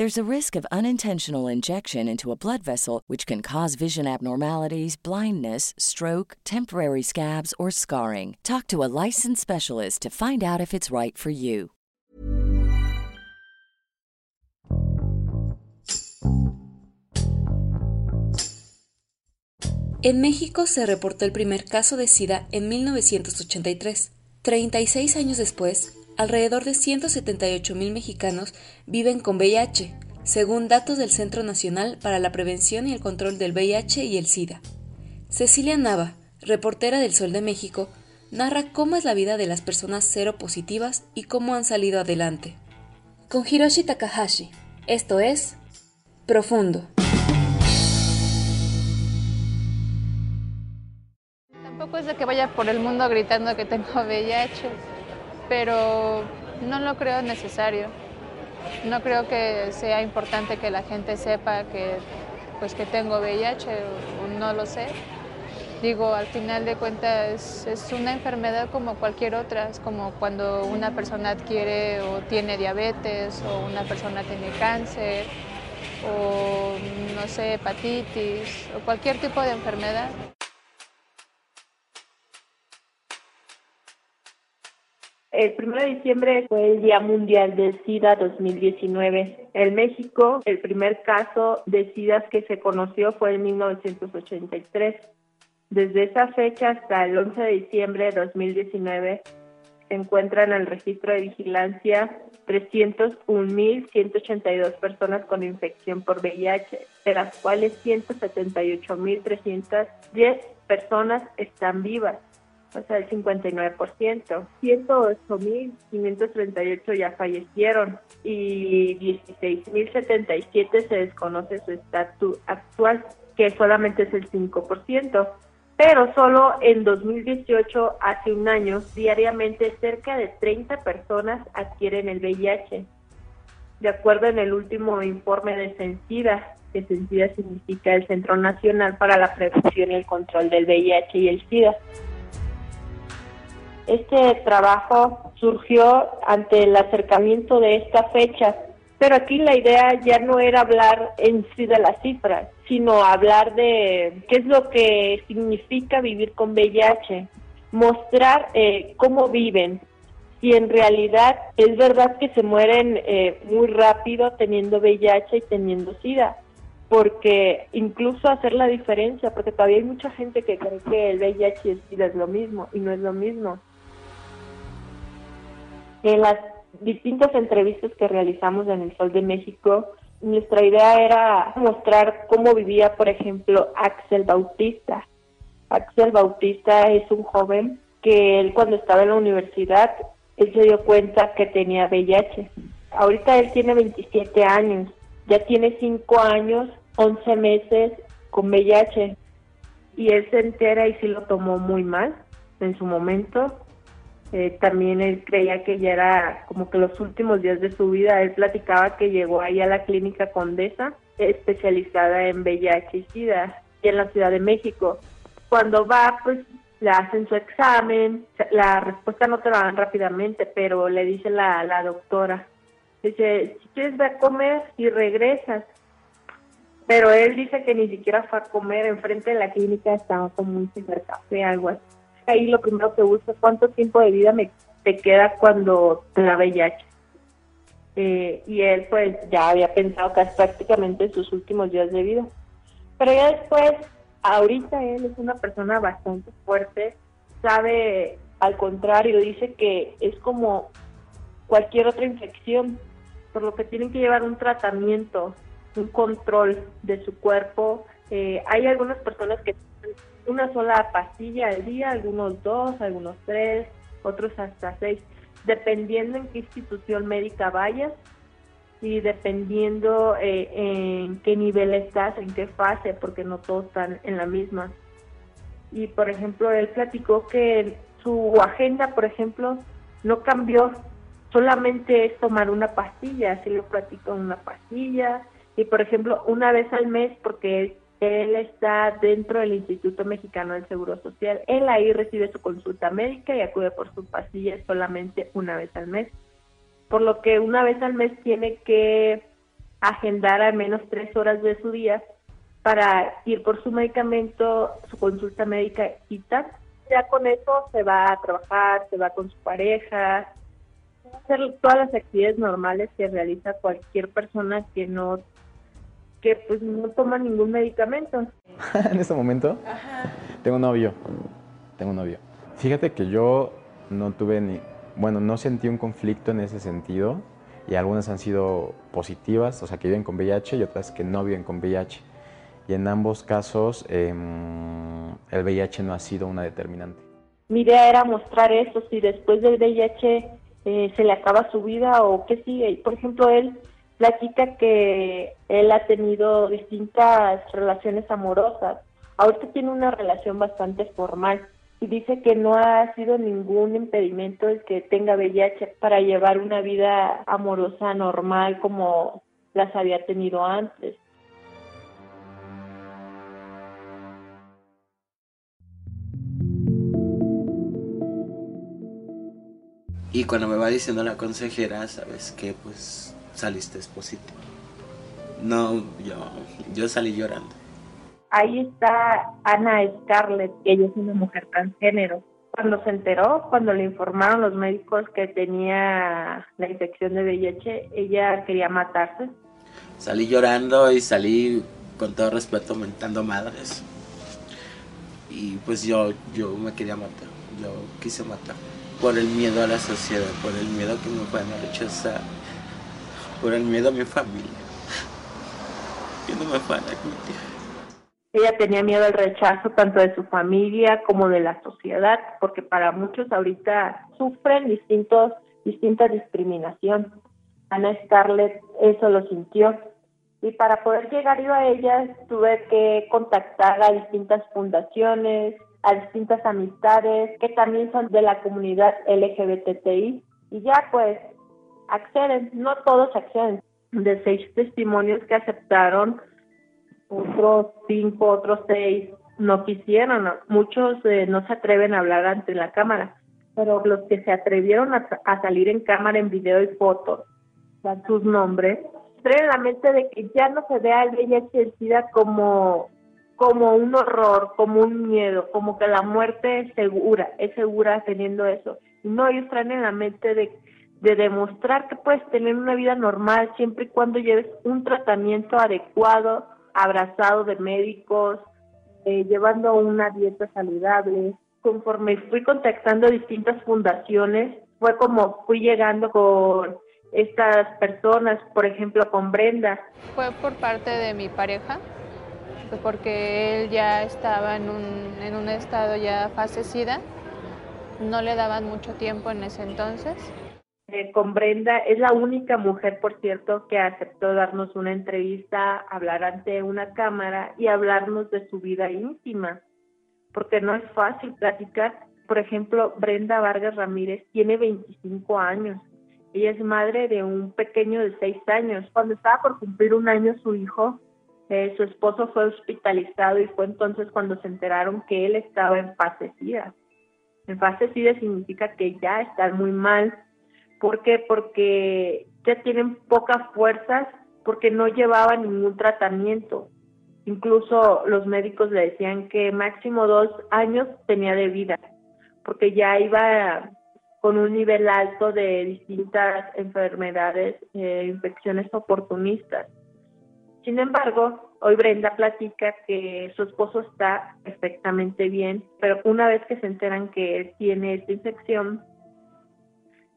There's a risk of unintentional injection into a blood vessel, which can cause vision abnormalities, blindness, stroke, temporary scabs, or scarring. Talk to a licensed specialist to find out if it's right for you. En México se reportó el primer caso de SIDA en 1983. 36 años después, alrededor de 178 mil mexicanos viven con VIH, según datos del Centro Nacional para la Prevención y el Control del VIH y el SIDA. Cecilia Nava, reportera del Sol de México, narra cómo es la vida de las personas cero positivas y cómo han salido adelante. Con Hiroshi Takahashi, esto es Profundo. Tampoco es de que vaya por el mundo gritando que tengo VIH, pero no lo creo necesario. No creo que sea importante que la gente sepa que, pues, que tengo VIH, o no lo sé. Digo, al final de cuentas es una enfermedad como cualquier otra, es como cuando una persona adquiere o tiene diabetes o una persona tiene cáncer o no sé, hepatitis o cualquier tipo de enfermedad. El 1 de diciembre fue el Día Mundial del SIDA 2019. En México, el primer caso de SIDA que se conoció fue en 1983. Desde esa fecha hasta el 11 de diciembre de 2019 se encuentran en el registro de vigilancia 301.182 personas con infección por VIH, de las cuales 178.310 personas están vivas o sea, el 59%. 108.538 ya fallecieron y 16.077 se desconoce su estatus actual, que solamente es el 5%. Pero solo en 2018, hace un año, diariamente cerca de 30 personas adquieren el VIH. De acuerdo en el último informe de Sencida, que Sencida significa el Centro Nacional para la Prevención y el Control del VIH y el SIDA. Este trabajo surgió ante el acercamiento de esta fecha, pero aquí la idea ya no era hablar en sí de las cifras, sino hablar de qué es lo que significa vivir con VIH, mostrar eh, cómo viven, si en realidad es verdad que se mueren eh, muy rápido teniendo VIH y teniendo SIDA, porque incluso hacer la diferencia, porque todavía hay mucha gente que cree que el VIH y el SIDA es lo mismo y no es lo mismo. En las distintas entrevistas que realizamos en el Sol de México, nuestra idea era mostrar cómo vivía, por ejemplo, Axel Bautista. Axel Bautista es un joven que él cuando estaba en la universidad, él se dio cuenta que tenía VIH. Ahorita él tiene 27 años, ya tiene 5 años, 11 meses con VIH. Y él se entera y sí lo tomó muy mal en su momento eh, también él creía que ya era como que los últimos días de su vida. Él platicaba que llegó ahí a la clínica Condesa, especializada en VIH y SIDA, y en la Ciudad de México. Cuando va, pues le hacen su examen, la respuesta no te la dan rápidamente, pero le dice la, la doctora, dice, si quieres ve a comer y regresas. Pero él dice que ni siquiera fue a comer, enfrente de la clínica estaba como un cibercafé, algo así ahí lo primero que busco cuánto tiempo de vida me te queda cuando te da VIH. Eh, y él pues ya había pensado es prácticamente sus últimos días de vida. Pero ya después, ahorita él es una persona bastante fuerte, sabe al contrario, dice que es como cualquier otra infección, por lo que tienen que llevar un tratamiento, un control de su cuerpo. Eh, hay algunas personas que una sola pastilla al día, algunos dos, algunos tres, otros hasta seis, dependiendo en qué institución médica vayas y dependiendo eh, en qué nivel estás, en qué fase, porque no todos están en la misma. Y por ejemplo, él platicó que su agenda, por ejemplo, no cambió, solamente es tomar una pastilla, así lo platicó una pastilla, y por ejemplo, una vez al mes, porque él está dentro del Instituto Mexicano del Seguro Social, él ahí recibe su consulta médica y acude por su pastilla solamente una vez al mes, por lo que una vez al mes tiene que agendar al menos tres horas de su día para ir por su medicamento, su consulta médica y tal. Ya con eso se va a trabajar, se va con su pareja, hacer todas las actividades normales que realiza cualquier persona que no que pues no toma ningún medicamento. en este momento tengo un novio, tengo un novio. Fíjate que yo no tuve ni, bueno, no sentí un conflicto en ese sentido y algunas han sido positivas, o sea, que viven con VIH y otras que no viven con VIH. Y en ambos casos em, el VIH no ha sido una determinante. Mi idea era mostrar eso, si después del VIH eh, se le acaba su vida o qué sigue. Por ejemplo, él platica que él ha tenido distintas relaciones amorosas. Ahorita tiene una relación bastante formal y dice que no ha sido ningún impedimento el que tenga VIH para llevar una vida amorosa normal como las había tenido antes. Y cuando me va diciendo la consejera, sabes que pues saliste positivo. No, yo, yo salí llorando. Ahí está Ana Scarlett, ella es una mujer transgénero. Cuando se enteró, cuando le informaron los médicos que tenía la infección de VIH, ella quería matarse. Salí llorando y salí con todo respeto mentando madres. Y pues yo, yo me quería matar, yo quise matar por el miedo a la sociedad, por el miedo que me a rechazar, por el miedo a mi familia, que no me van a. Ella tenía miedo al rechazo tanto de su familia como de la sociedad, porque para muchos ahorita sufren distintos, distinta discriminación. Ana Scarlett eso lo sintió. Y para poder llegar yo a ella tuve que contactar a distintas fundaciones, a distintas amistades que también son de la comunidad LGBTI y ya pues acceden, no todos acceden, de seis testimonios que aceptaron, otros cinco, otros seis no quisieron, muchos eh, no se atreven a hablar ante la cámara, pero los que se atrevieron a, salir en cámara en video y fotos, dan sus nombres, traen la mente de que ya no se vea el VIH SIDA como como un horror, como un miedo, como que la muerte es segura, es segura teniendo eso. No, ellos traen en la mente de, de demostrar que puedes tener una vida normal siempre y cuando lleves un tratamiento adecuado, abrazado de médicos, eh, llevando una dieta saludable. Conforme fui contactando distintas fundaciones, fue como fui llegando con estas personas, por ejemplo con Brenda. Fue por parte de mi pareja, pues, porque él ya estaba en un, en un estado ya fasecida, no le daban mucho tiempo en ese entonces. Eh, con Brenda es la única mujer, por cierto, que aceptó darnos una entrevista, hablar ante una cámara y hablarnos de su vida íntima, porque no es fácil platicar. Por ejemplo, Brenda Vargas Ramírez tiene 25 años. Ella es madre de un pequeño de 6 años. Cuando estaba por cumplir un año su hijo, eh, su esposo fue hospitalizado y fue entonces cuando se enteraron que él estaba en fase SIDA. En fase SIDA significa que ya están muy mal. ¿Por qué? Porque ya tienen pocas fuerzas, porque no llevaban ningún tratamiento. Incluso los médicos le decían que máximo dos años tenía de vida, porque ya iba con un nivel alto de distintas enfermedades, eh, infecciones oportunistas. Sin embargo, hoy Brenda platica que su esposo está perfectamente bien, pero una vez que se enteran que él tiene esta infección,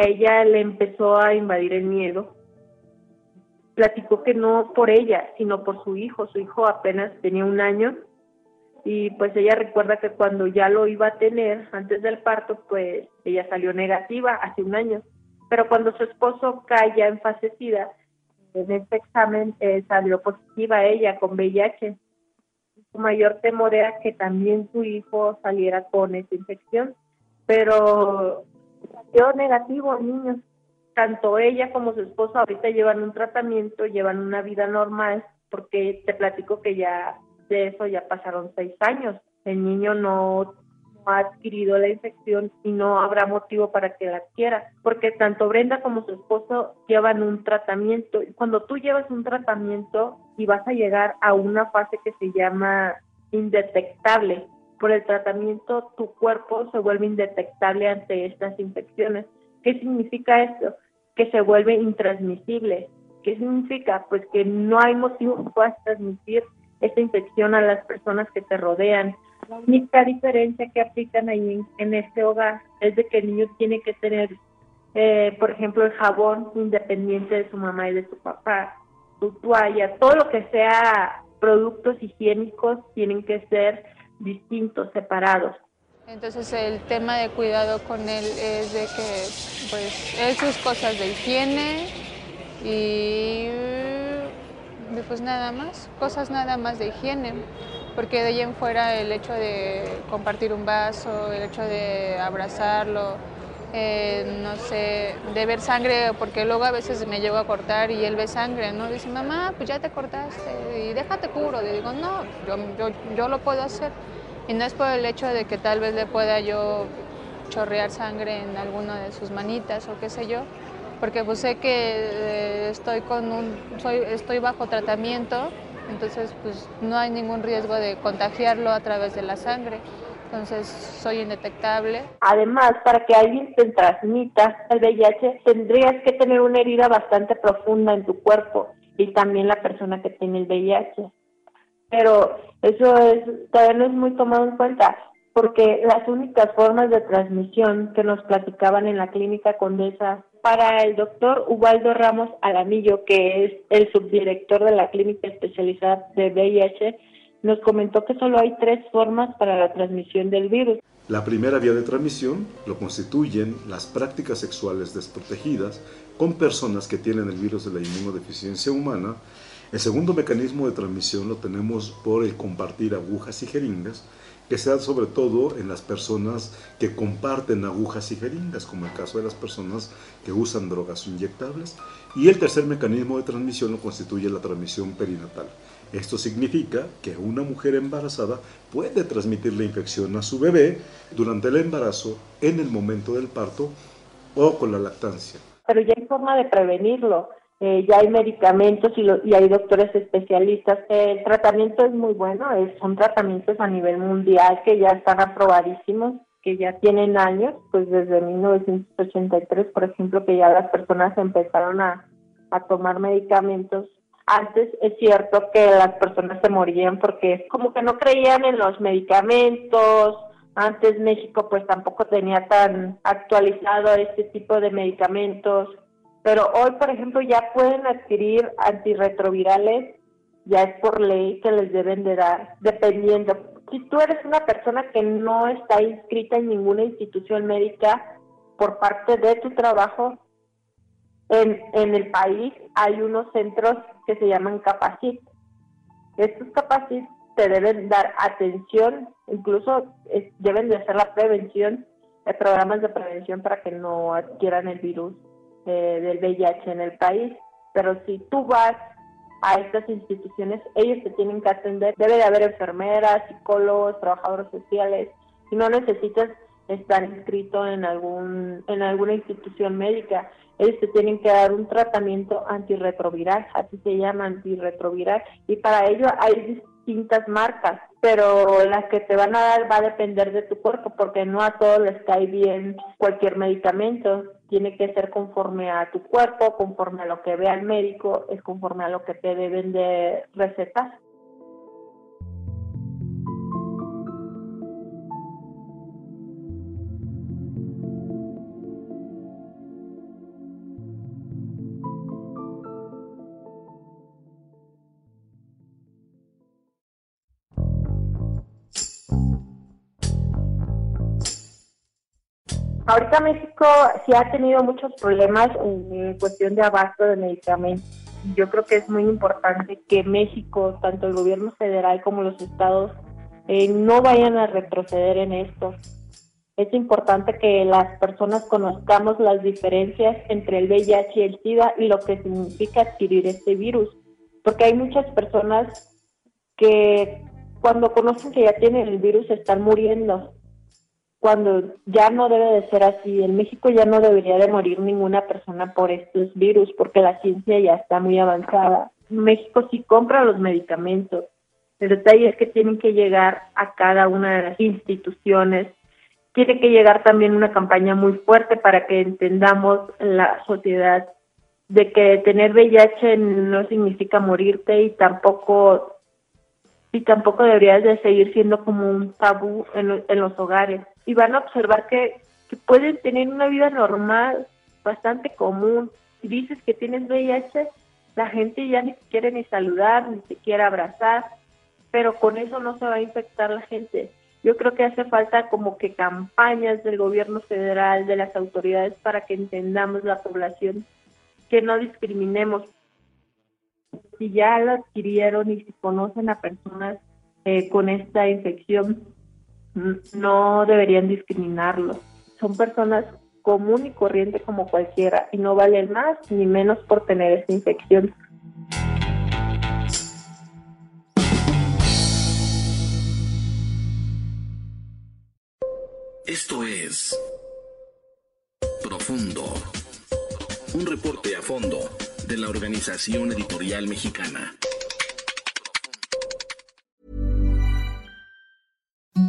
ella le empezó a invadir el miedo. Platicó que no por ella, sino por su hijo. Su hijo apenas tenía un año y pues ella recuerda que cuando ya lo iba a tener antes del parto, pues ella salió negativa hace un año. Pero cuando su esposo cae ya en fase SIDA, en este examen eh, salió positiva ella con VIH. Su mayor temor era que también su hijo saliera con esa infección, pero salió negativo, niños. Tanto ella como su esposo ahorita llevan un tratamiento, llevan una vida normal, porque te platico que ya de eso ya pasaron seis años. El niño no ha adquirido la infección y no habrá motivo para que la adquiera, porque tanto Brenda como su esposo llevan un tratamiento. Cuando tú llevas un tratamiento y vas a llegar a una fase que se llama indetectable, por el tratamiento tu cuerpo se vuelve indetectable ante estas infecciones. ¿Qué significa esto? Que se vuelve intransmisible. ¿Qué significa? Pues que no hay motivo que puedas transmitir esta infección a las personas que te rodean. La única diferencia que aplican ahí en, este hogar es de que el niño tiene que tener, eh, por ejemplo, el jabón independiente de su mamá y de su papá, su toalla, todo lo que sea productos higiénicos tienen que ser distintos, separados. Entonces el tema de cuidado con él es de que pues él sus cosas de higiene y pues nada más, cosas nada más de higiene, porque de ahí en fuera el hecho de compartir un vaso, el hecho de abrazarlo, eh, no sé, de ver sangre, porque luego a veces me llego a cortar y él ve sangre, ¿no? Dice, mamá, pues ya te cortaste y déjate curo. Digo, no, yo, yo, yo lo puedo hacer. Y no es por el hecho de que tal vez le pueda yo chorrear sangre en alguna de sus manitas o qué sé yo, porque pues sé que eh, estoy con un soy estoy bajo tratamiento entonces pues no hay ningún riesgo de contagiarlo a través de la sangre entonces soy indetectable. Además, para que alguien te transmita el VIH, tendrías que tener una herida bastante profunda en tu cuerpo y también la persona que tiene el VIH. Pero eso es todavía no es muy tomado en cuenta porque las únicas formas de transmisión que nos platicaban en la clínica Condesa para el doctor Ubaldo Ramos Alamillo, que es el subdirector de la clínica especializada de VIH, nos comentó que solo hay tres formas para la transmisión del virus. La primera vía de transmisión lo constituyen las prácticas sexuales desprotegidas con personas que tienen el virus de la inmunodeficiencia humana. El segundo mecanismo de transmisión lo tenemos por el compartir agujas y jeringas que se da sobre todo en las personas que comparten agujas y jeringas, como el caso de las personas que usan drogas inyectables. Y el tercer mecanismo de transmisión lo constituye la transmisión perinatal. Esto significa que una mujer embarazada puede transmitir la infección a su bebé durante el embarazo, en el momento del parto o con la lactancia. Pero ya hay forma de prevenirlo. Eh, ya hay medicamentos y, y, hay doctores especialistas. El tratamiento es muy bueno, es, son tratamientos a nivel mundial que ya están aprobadísimos, que ya tienen años, pues desde 1983, por ejemplo, que ya las personas empezaron a, a tomar medicamentos. Antes es cierto que las personas se morían porque como que no creían en los medicamentos, antes México pues tampoco tenía tan actualizado este tipo de medicamentos. Pero hoy, por ejemplo, ya pueden adquirir antirretrovirales, ya es por ley que les deben de dar, dependiendo. Si tú eres una persona que no está inscrita en ninguna institución médica por parte de tu trabajo, en, en el país hay unos centros que se llaman Capacit. Estos Capacit te deben dar atención, incluso deben de hacer la prevención, de programas de prevención para que no adquieran el virus del VIH en el país, pero si tú vas a estas instituciones, ellos te tienen que atender. Debe de haber enfermeras, psicólogos, trabajadores sociales. Si no necesitas estar inscrito en algún en alguna institución médica, ellos te tienen que dar un tratamiento antirretroviral, así se llama antirretroviral, y para ello hay distintas marcas, pero las que te van a dar va a depender de tu cuerpo, porque no a todos les cae bien cualquier medicamento, tiene que ser conforme a tu cuerpo, conforme a lo que vea el médico, es conforme a lo que te deben de recetar. Ahorita México sí ha tenido muchos problemas en cuestión de abasto de medicamentos. Yo creo que es muy importante que México, tanto el gobierno federal como los estados, eh, no vayan a retroceder en esto. Es importante que las personas conozcamos las diferencias entre el VIH y el SIDA y lo que significa adquirir este virus, porque hay muchas personas que cuando conocen que ya tienen el virus están muriendo, cuando ya no debe de ser así. En México ya no debería de morir ninguna persona por estos virus, porque la ciencia ya está muy avanzada. México sí compra los medicamentos, el detalle es que tienen que llegar a cada una de las instituciones. Tiene que llegar también una campaña muy fuerte para que entendamos la sociedad de que tener VIH no significa morirte y tampoco y tampoco deberías de seguir siendo como un tabú en, en los hogares. Y van a observar que, pueden tener una vida normal, bastante común. Si dices que tienes VIH, la gente ya ni quiere ni saludar, ni te quiere abrazar pero con eso no se va a infectar la gente. Yo creo que hace falta como que campañas del gobierno federal, de las autoridades, para que entendamos la población, que no discriminemos. Si ya lo adquirieron y si conocen a personas eh, con esta infección, no deberían discriminarlos. Son personas común y corriente como cualquiera y no valen más ni menos por tener esta infección. Esto es Profundo. Un reporte a fondo de la Organización Editorial Mexicana.